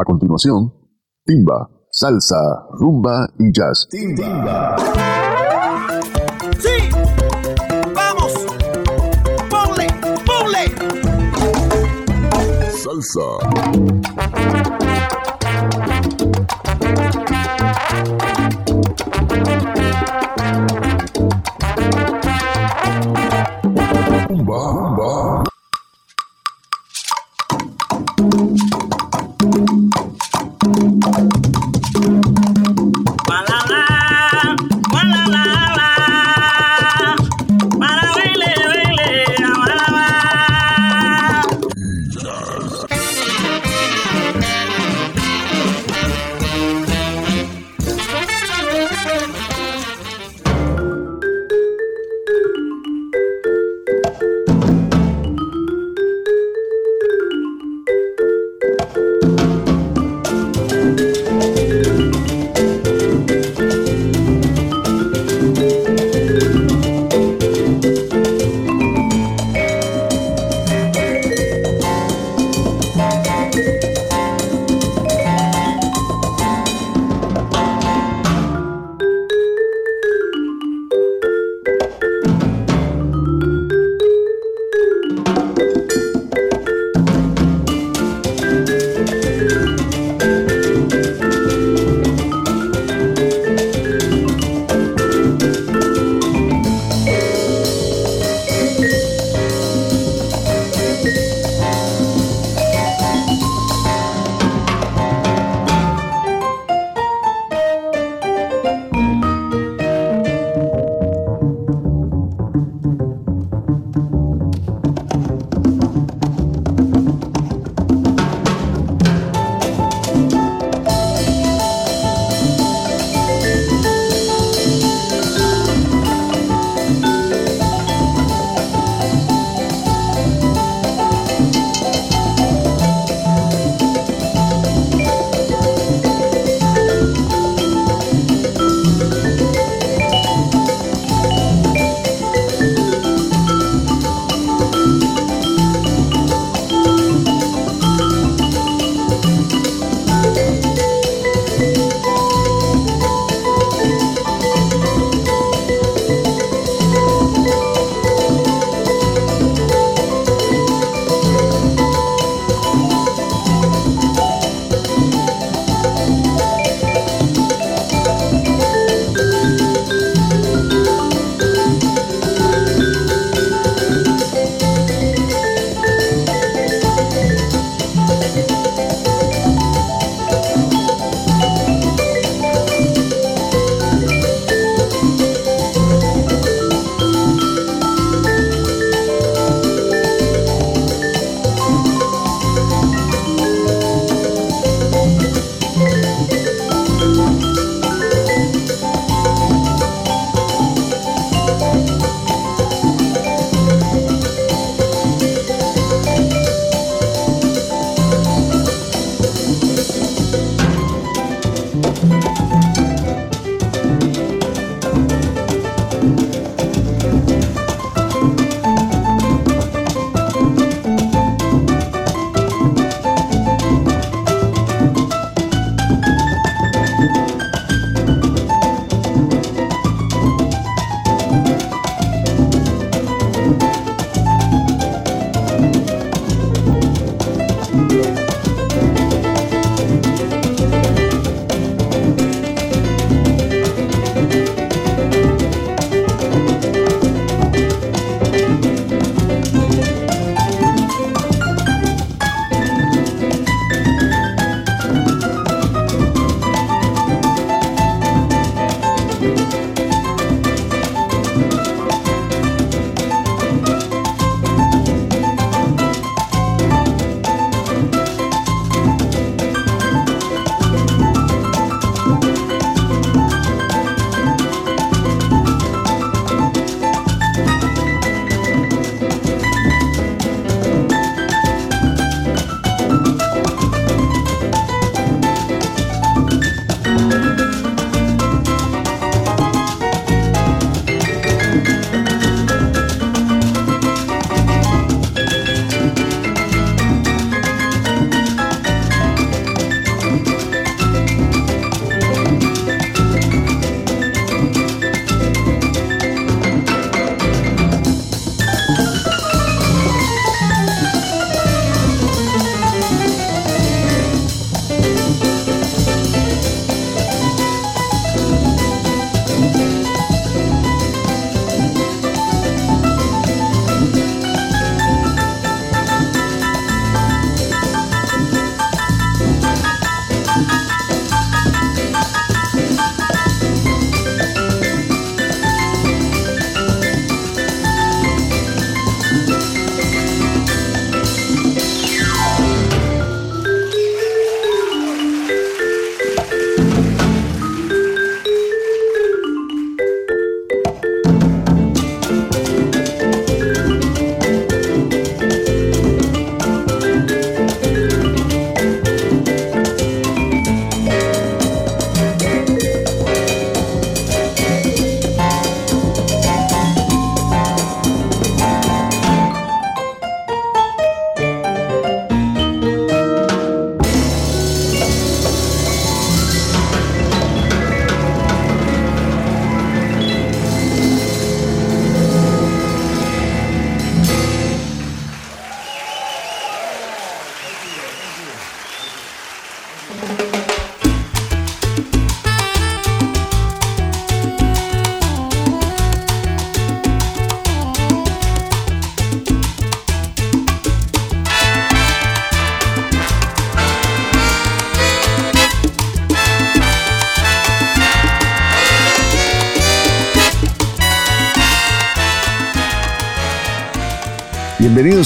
A continuación, timba, salsa, rumba y jazz. Timba. Sí, vamos. Ponle, ponle. Salsa.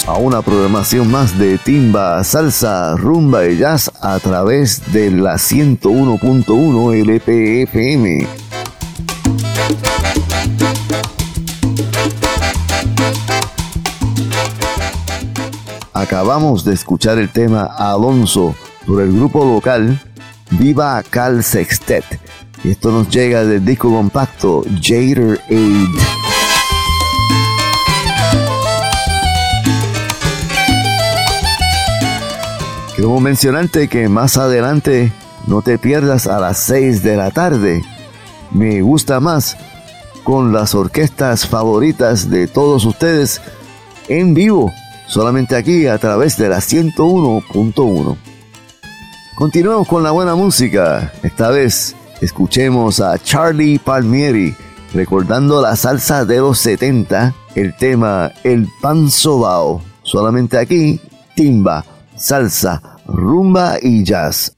A una programación más de timba, salsa, rumba y jazz a través de la 101.1 LPFM. Acabamos de escuchar el tema Alonso por el grupo local Viva Cal Sextet. Y esto nos llega del disco compacto Jader Aid. Quiero mencionarte que más adelante no te pierdas a las 6 de la tarde. Me gusta más con las orquestas favoritas de todos ustedes en vivo, solamente aquí a través de la 101.1. Continuamos con la buena música. Esta vez escuchemos a Charlie Palmieri recordando la salsa de los 70, el tema El Pan Sobao. Solamente aquí, timba, salsa, rumba y jazz.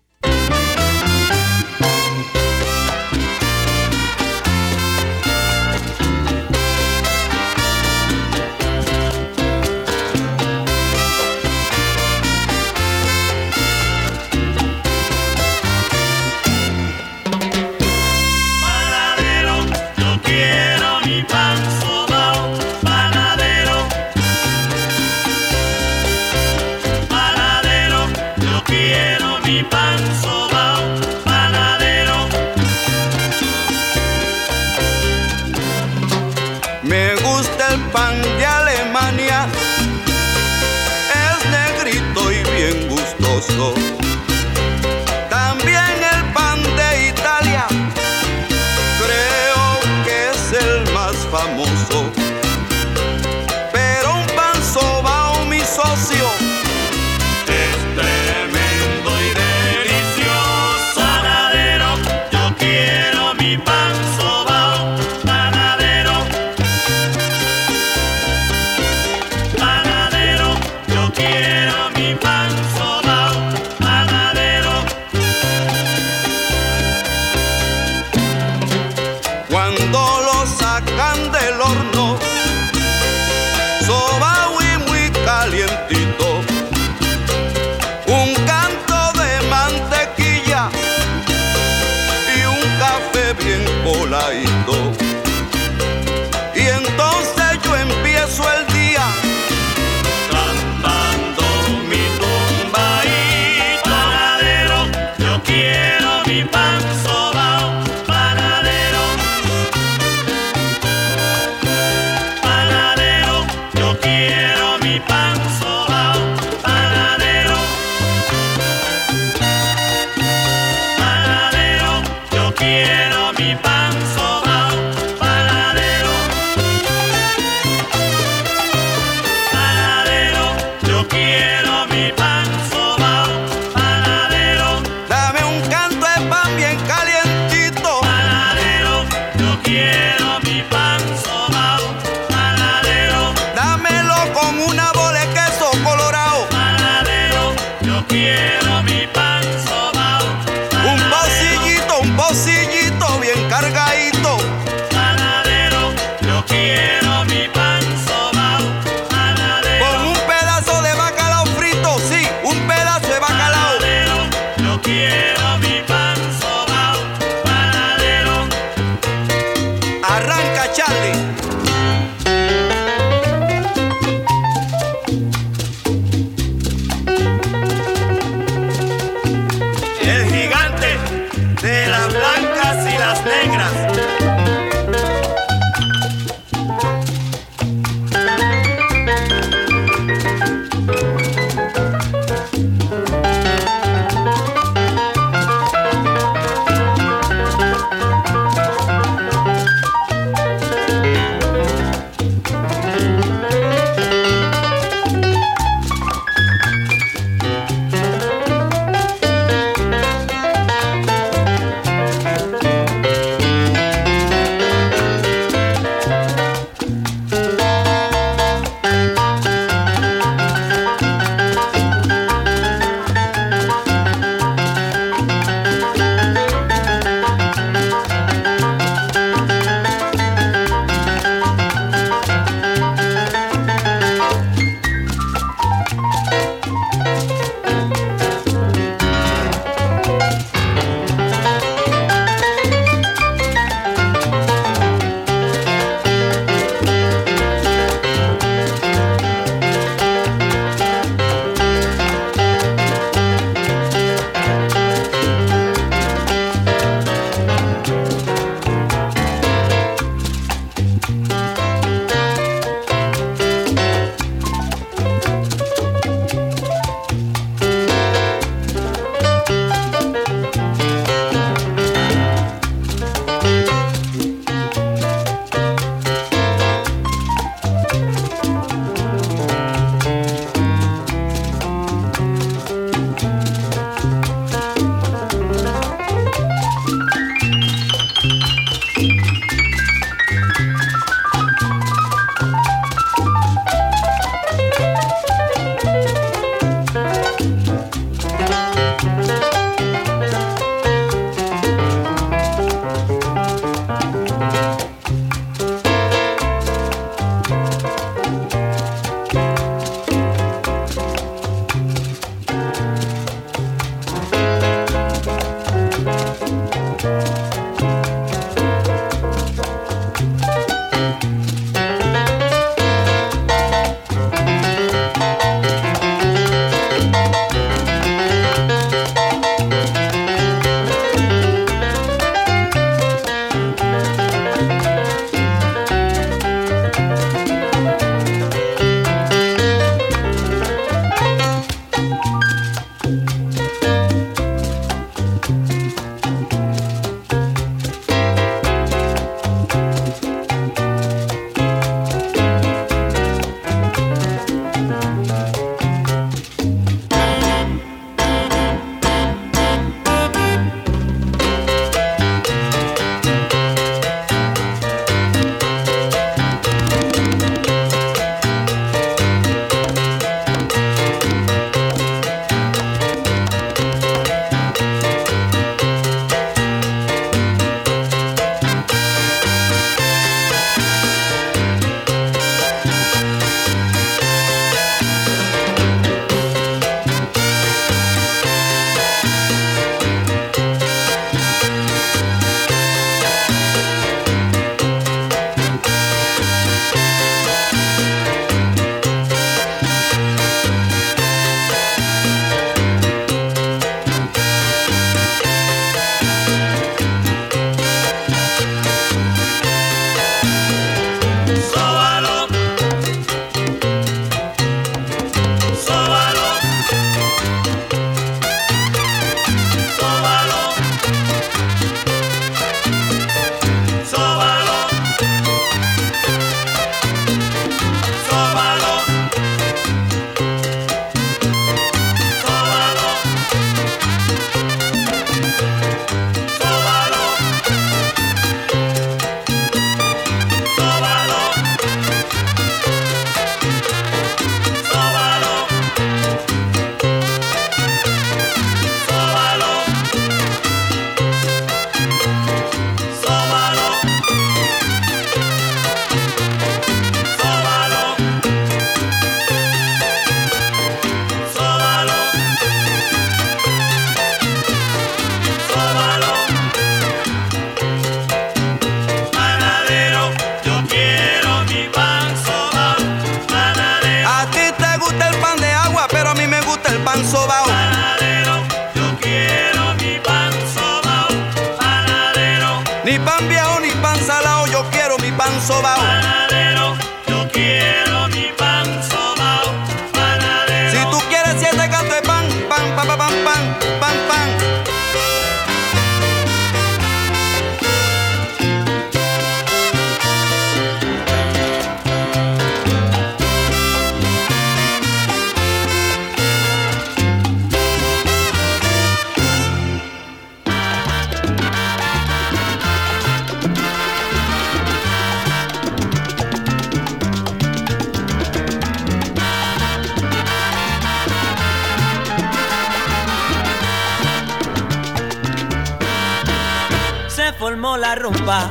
la rumba,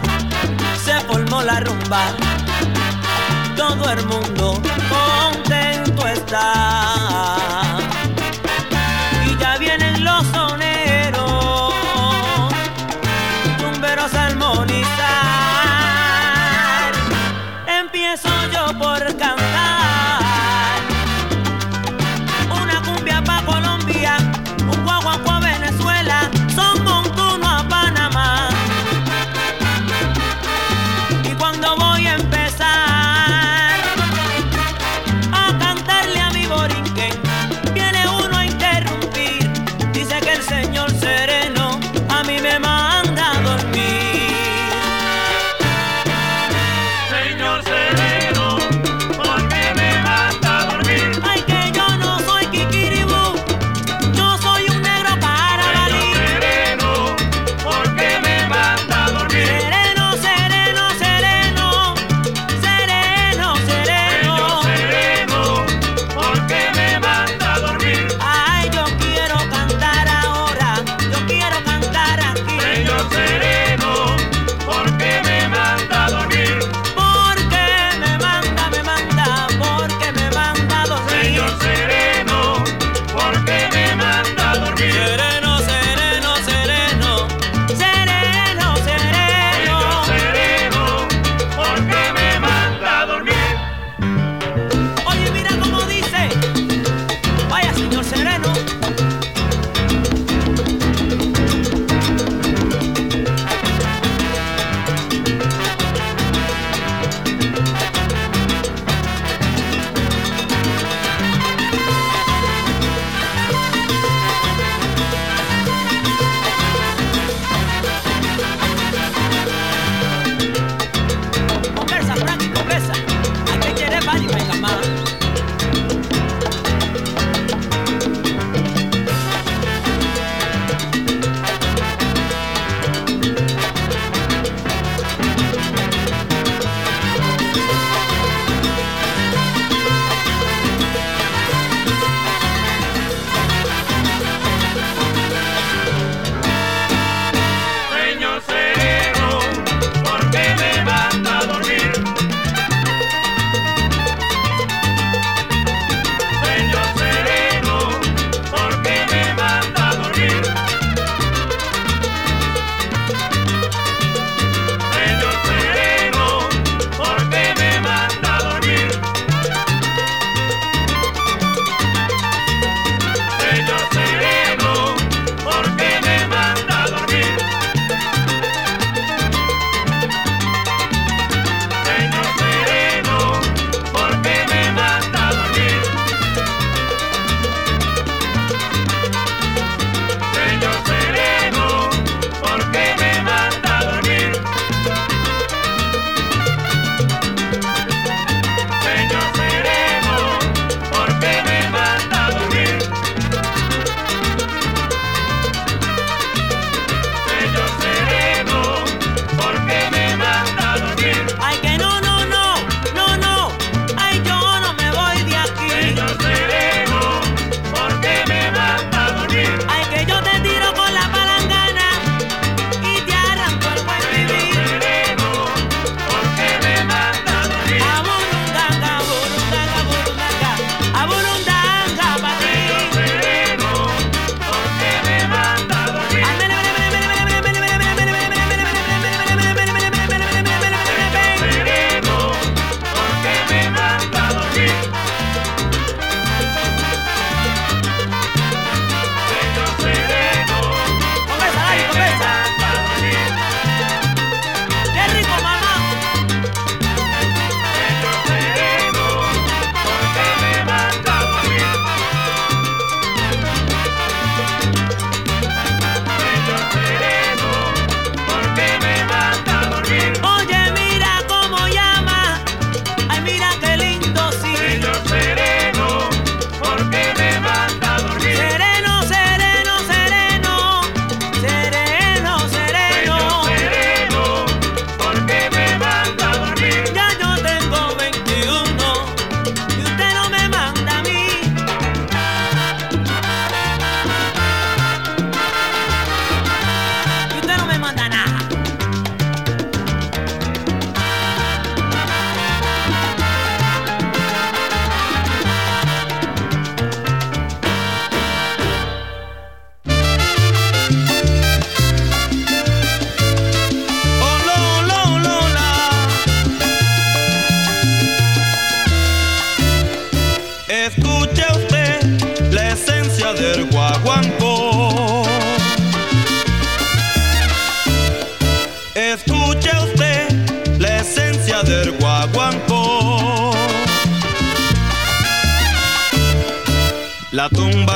se formó la rumba. Todo el mundo contento está.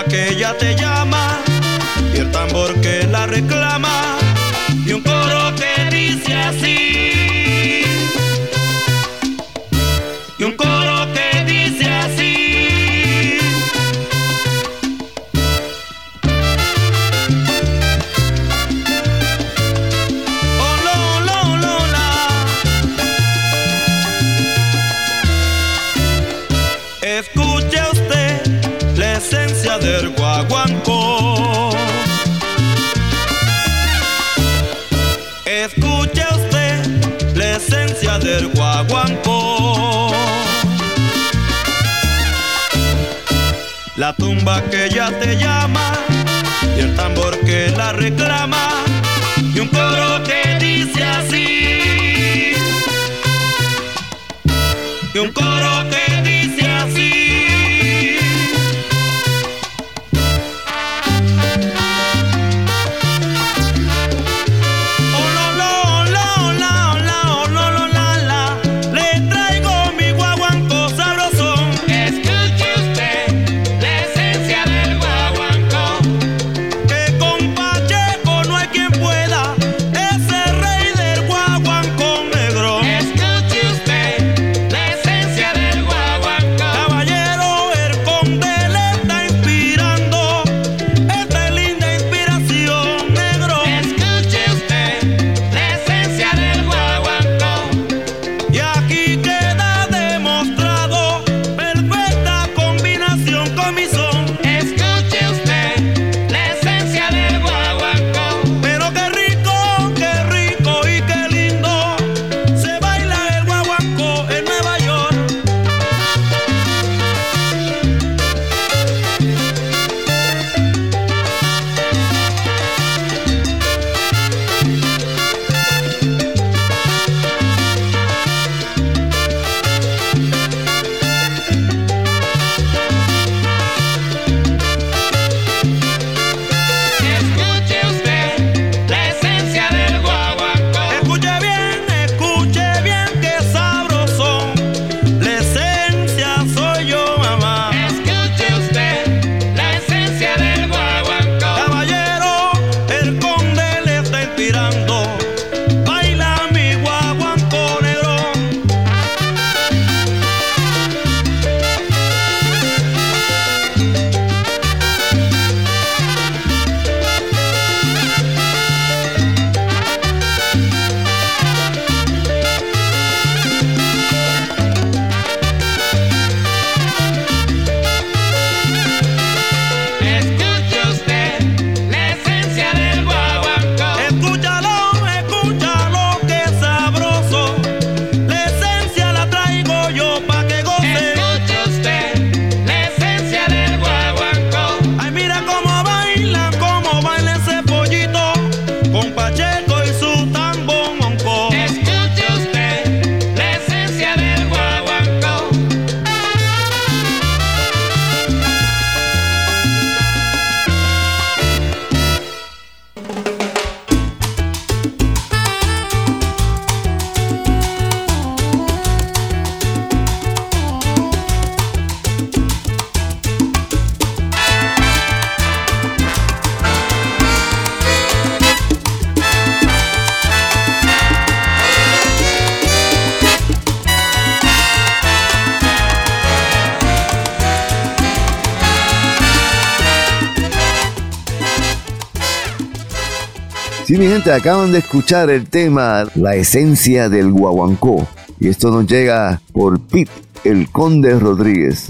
Que ya te llama y el tambor que la reclama La tumba que ya te llama y el tambor que la reclama y un coro que Mi gente, acaban de escuchar el tema La esencia del guaguancó. Y esto nos llega por Pete, el conde Rodríguez.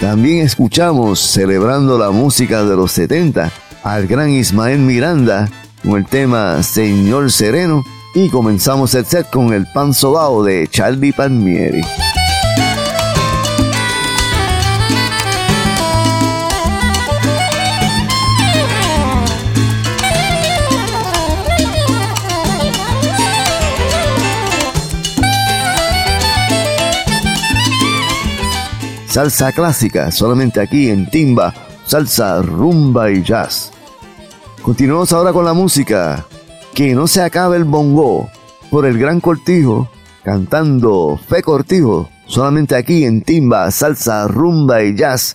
También escuchamos, celebrando la música de los 70, al gran Ismael Miranda con el tema Señor Sereno. Y comenzamos el set con el pan sobao de Charlie Palmieri. Salsa clásica, solamente aquí en Timba, salsa, rumba y jazz. Continuamos ahora con la música. Que no se acabe el bongo por el gran Cortijo, cantando Fe Cortijo, solamente aquí en Timba, Salsa, Rumba y Jazz.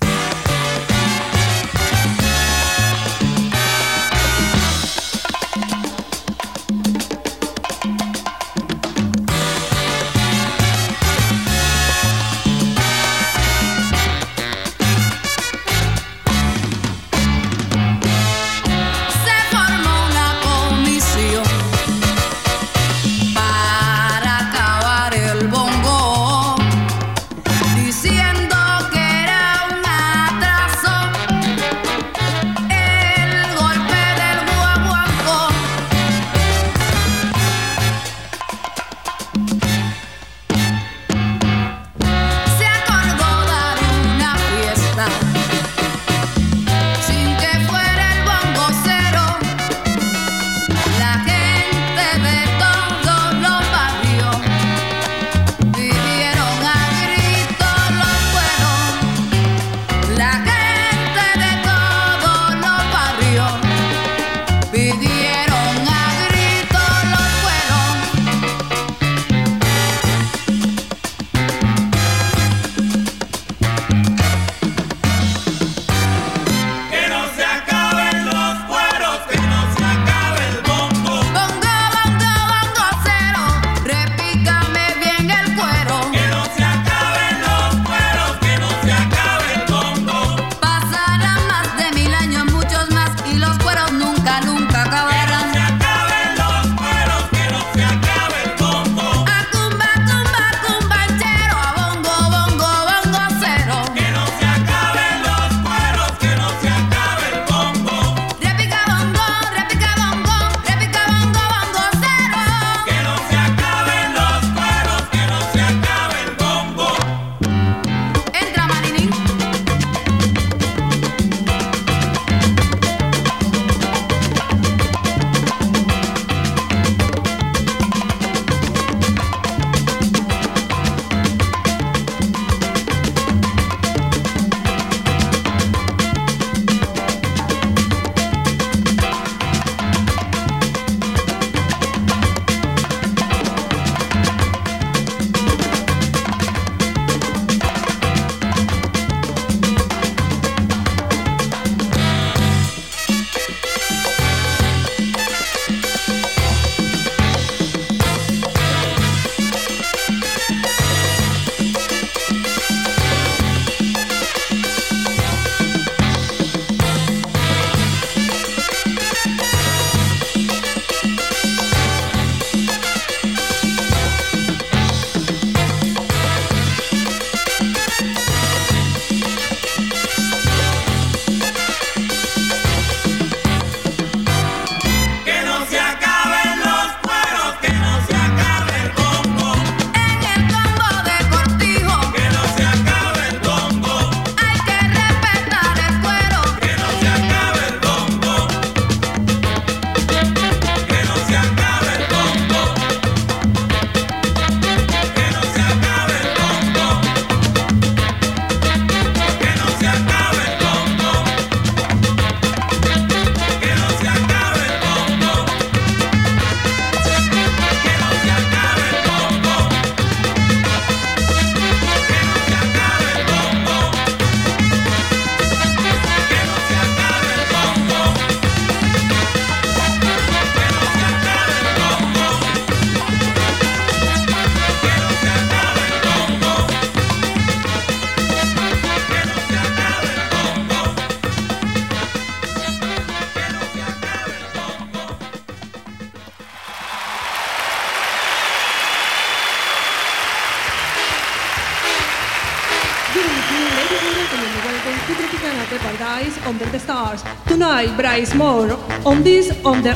Bryce Moore on this on the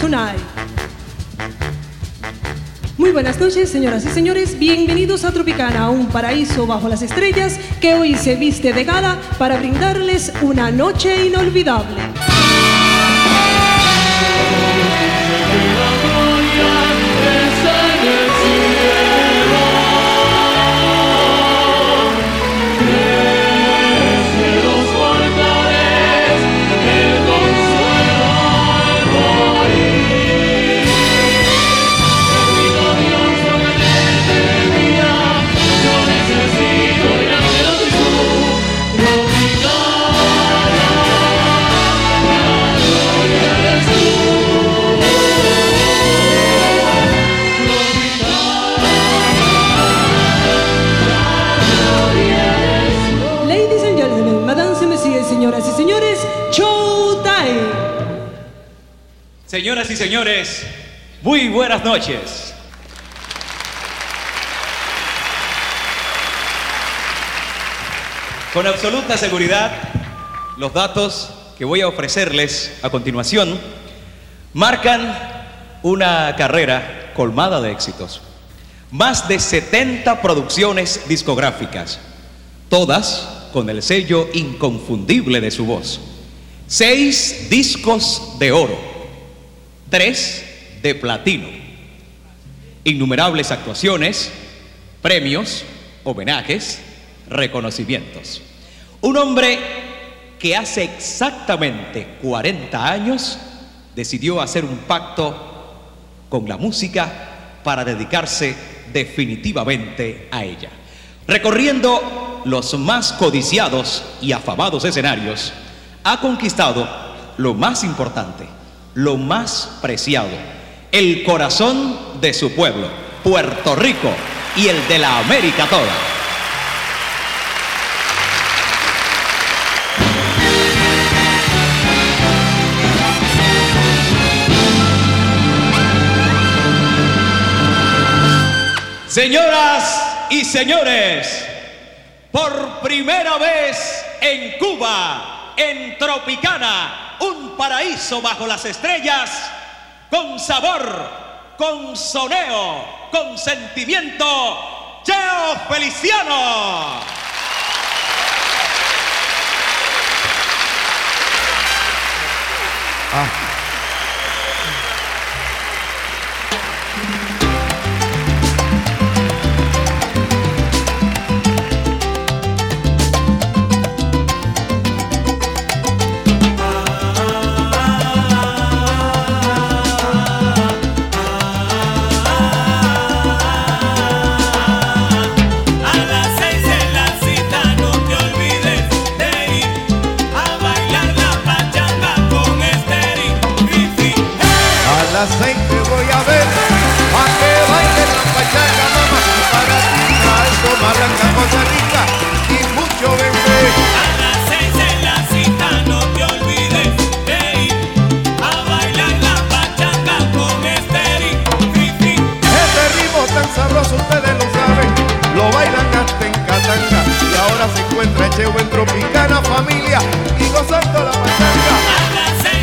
Tonight. Muy buenas noches, señoras y señores. Bienvenidos a Tropicana, un paraíso bajo las estrellas que hoy se viste de gala para brindarles una noche inolvidable. Señoras y señores, muy buenas noches. Con absoluta seguridad, los datos que voy a ofrecerles a continuación marcan una carrera colmada de éxitos. Más de 70 producciones discográficas, todas con el sello inconfundible de su voz. Seis discos de oro, tres de platino. Innumerables actuaciones, premios, homenajes, reconocimientos. Un hombre que hace exactamente 40 años decidió hacer un pacto con la música para dedicarse definitivamente a ella. Recorriendo los más codiciados y afamados escenarios, ha conquistado lo más importante, lo más preciado, el corazón de su pueblo, Puerto Rico y el de la América toda. Señoras y señores, por primera vez en Cuba, en Tropicana, un paraíso bajo las estrellas, con sabor, con soneo, con sentimiento, Cheo Feliciano. A las seis te voy a ver, a que baile la pachanga, mamá. Para ti alto, Rica y mucho bebé. A las seis en la cita no te olvides de ir a bailar la pachanga con Esteri. Este ritmo tan sabroso ustedes lo saben, lo bailan hasta en Catanga. Y ahora se encuentra Cheo en Tropicana familia y gozando la pachanga. A las seis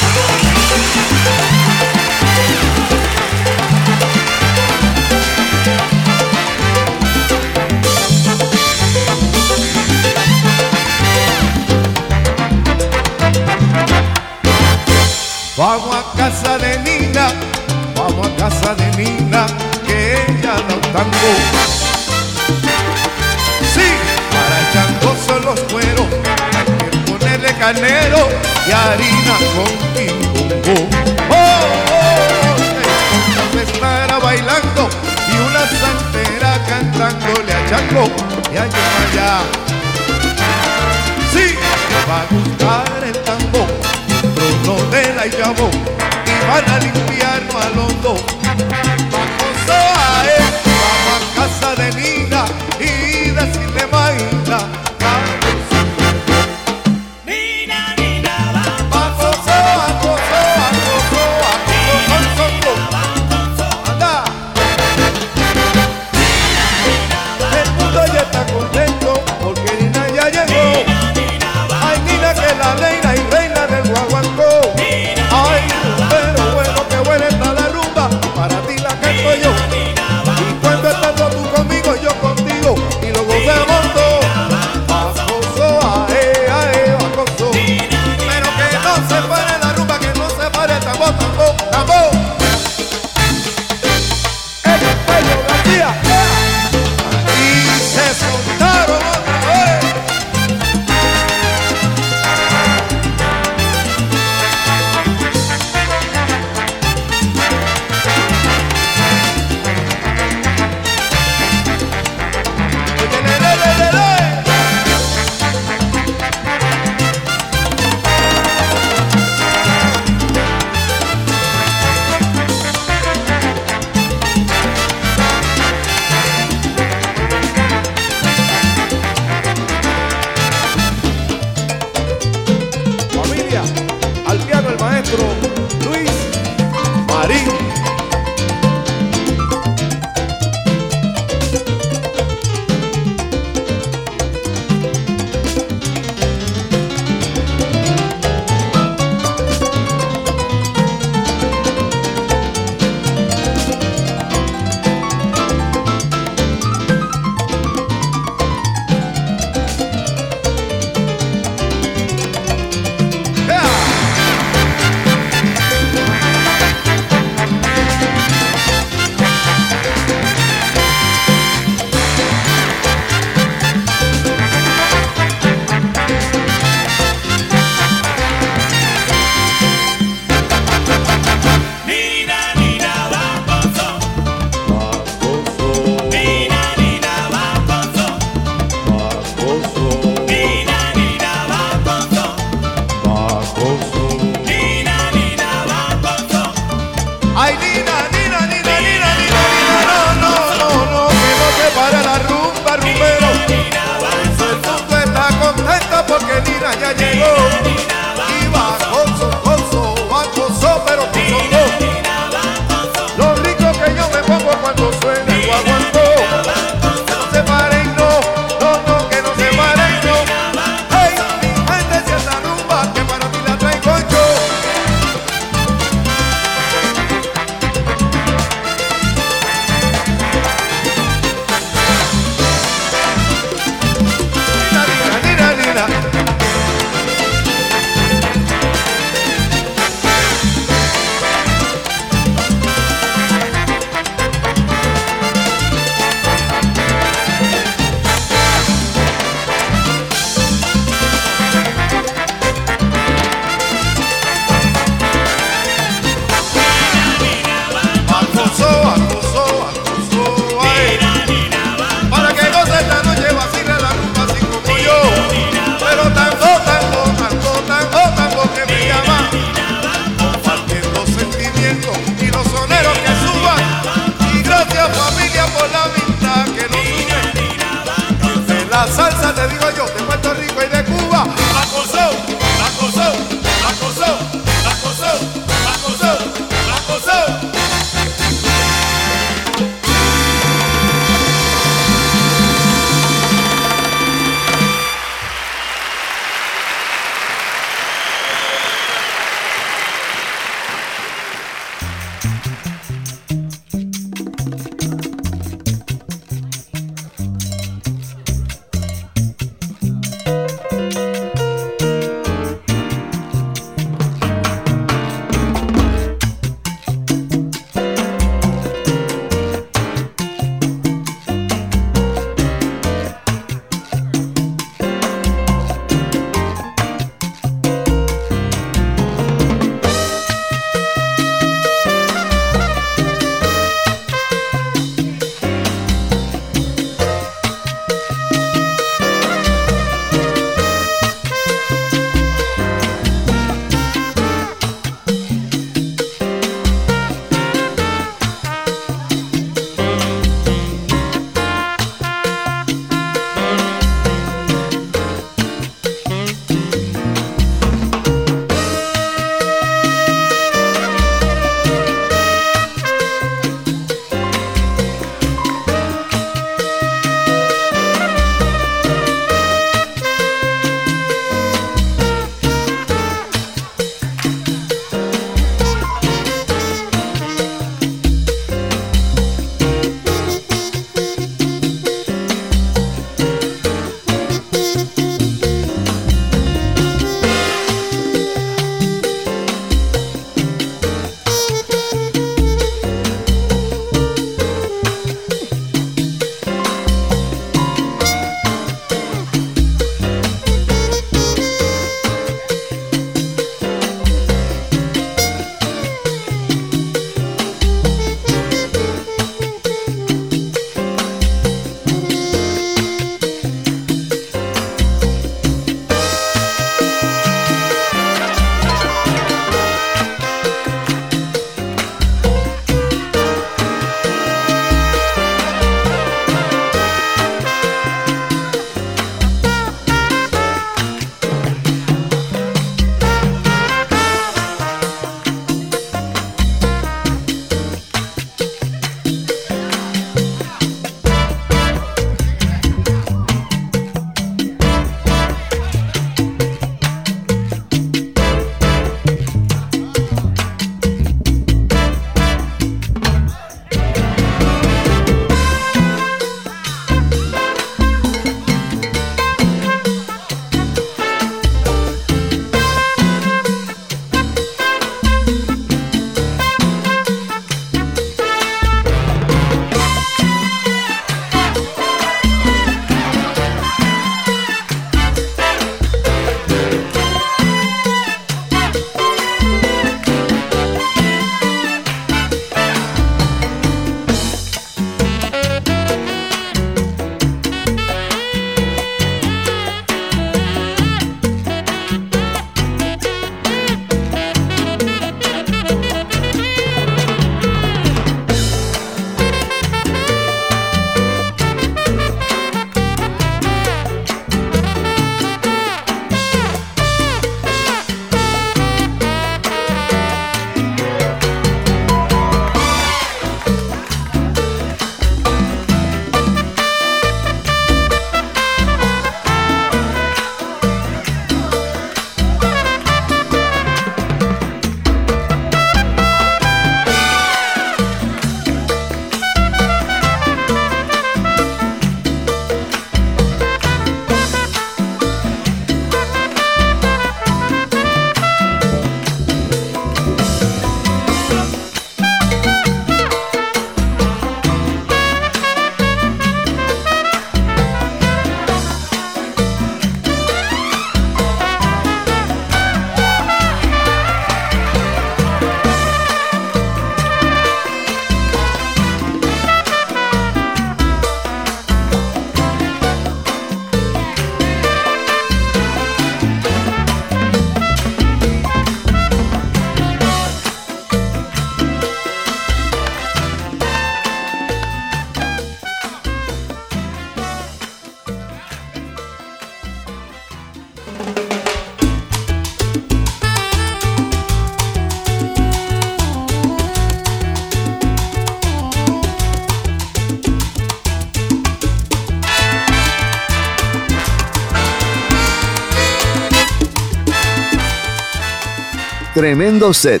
tremendo set.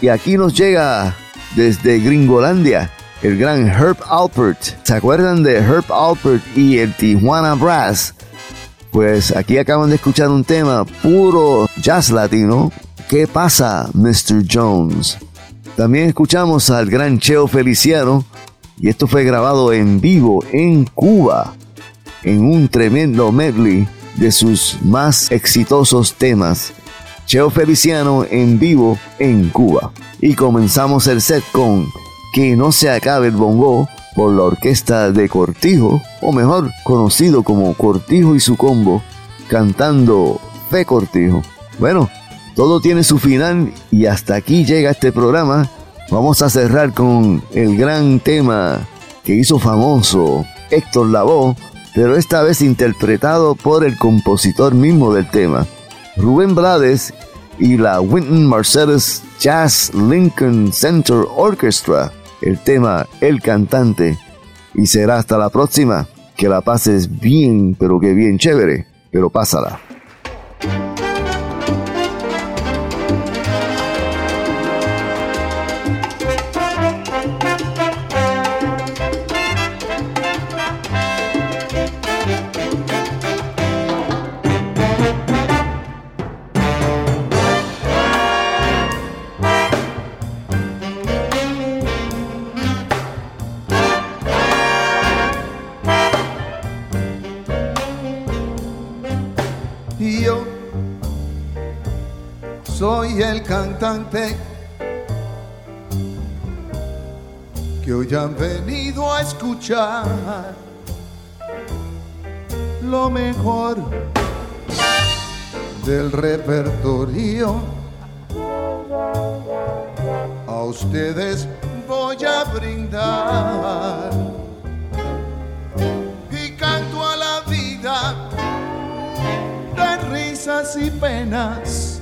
Y aquí nos llega desde Gringolandia el gran Herb Alpert. ¿Se acuerdan de Herb Alpert y el Tijuana Brass? Pues aquí acaban de escuchar un tema puro jazz latino. ¿Qué pasa, Mr. Jones? También escuchamos al gran Cheo Feliciano y esto fue grabado en vivo en Cuba en un tremendo medley de sus más exitosos temas. Cheo Feliciano en vivo en Cuba. Y comenzamos el set con Que no se acabe el bongo por la orquesta de Cortijo, o mejor conocido como Cortijo y su combo, cantando Fe Cortijo. Bueno, todo tiene su final y hasta aquí llega este programa. Vamos a cerrar con el gran tema que hizo famoso Héctor Lavoe, pero esta vez interpretado por el compositor mismo del tema, Rubén Blades y la Wynton Marsalis Jazz Lincoln Center Orchestra, el tema El Cantante. Y será hasta la próxima. Que la pases bien, pero que bien chévere, pero pásala. Han venido a escuchar lo mejor del repertorio. A ustedes voy a brindar y canto a la vida de risas y penas,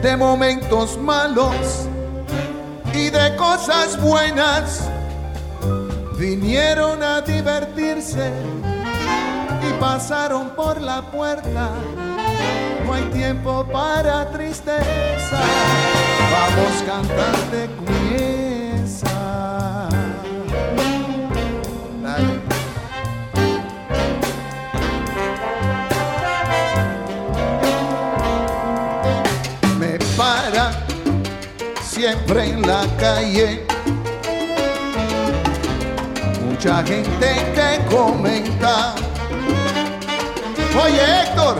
de momentos malos de cosas buenas. Vinieron a divertirse y pasaron por la puerta. No hay tiempo para tristeza. Vamos cantante comienza. En la calle. Mucha gente que comenta. Oye Héctor,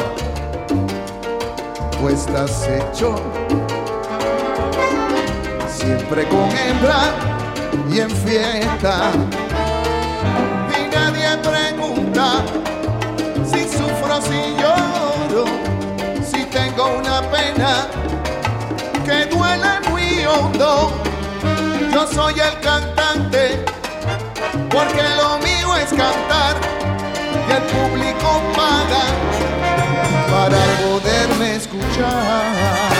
tú estás hecho siempre con hembra y en fiesta. Y nadie pregunta si sufro, si lloro, si tengo una pena Yo soy el cantante, porque lo mío es cantar y el público paga para poderme escuchar.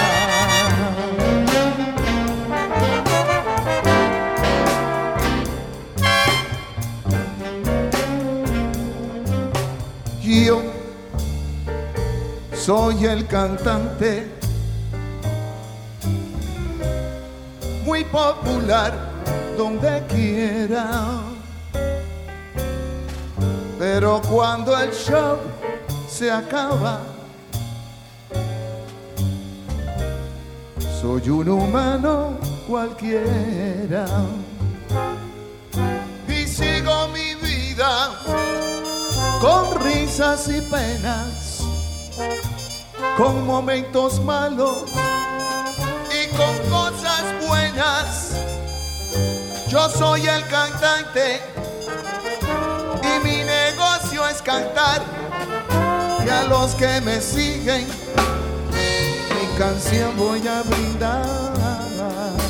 Yo soy el cantante popular donde quiera. Pero cuando el show se acaba, soy un humano cualquiera. Y sigo mi vida con risas y penas, con momentos malos Yo soy el cantante y mi negocio es cantar. Y a los que me siguen, mi canción voy a brindar.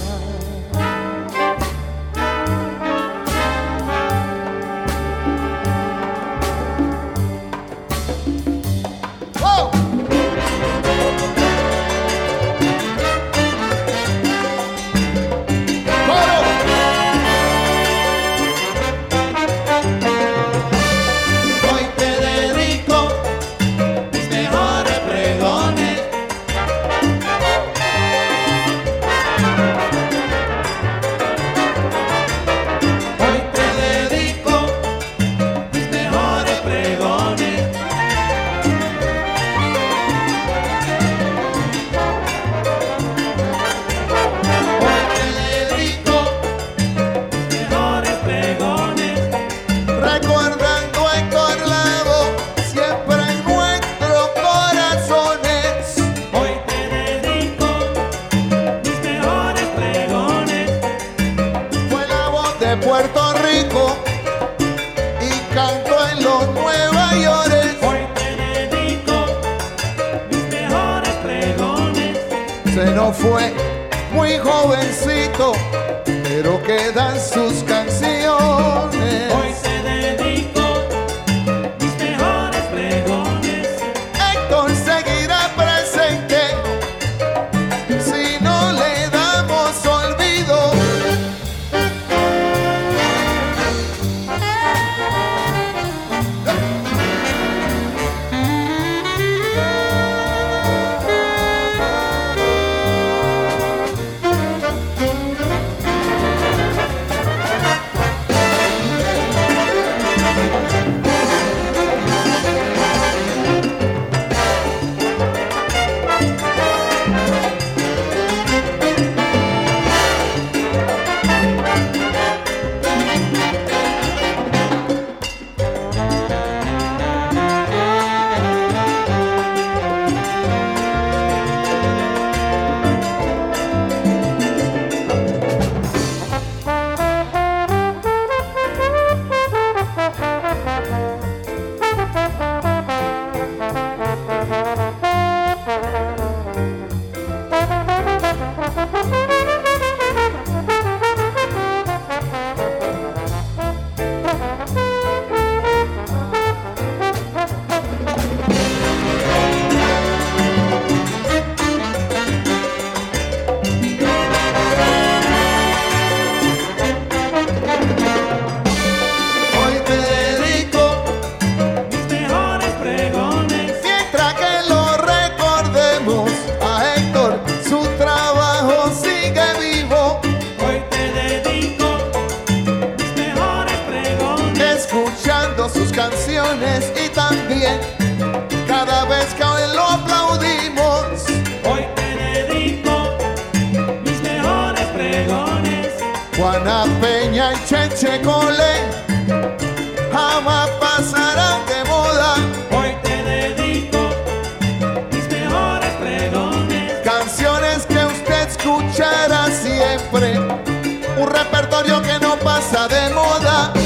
está de moda.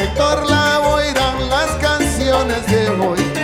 Héctor Lavoe dan las canciones de hoy.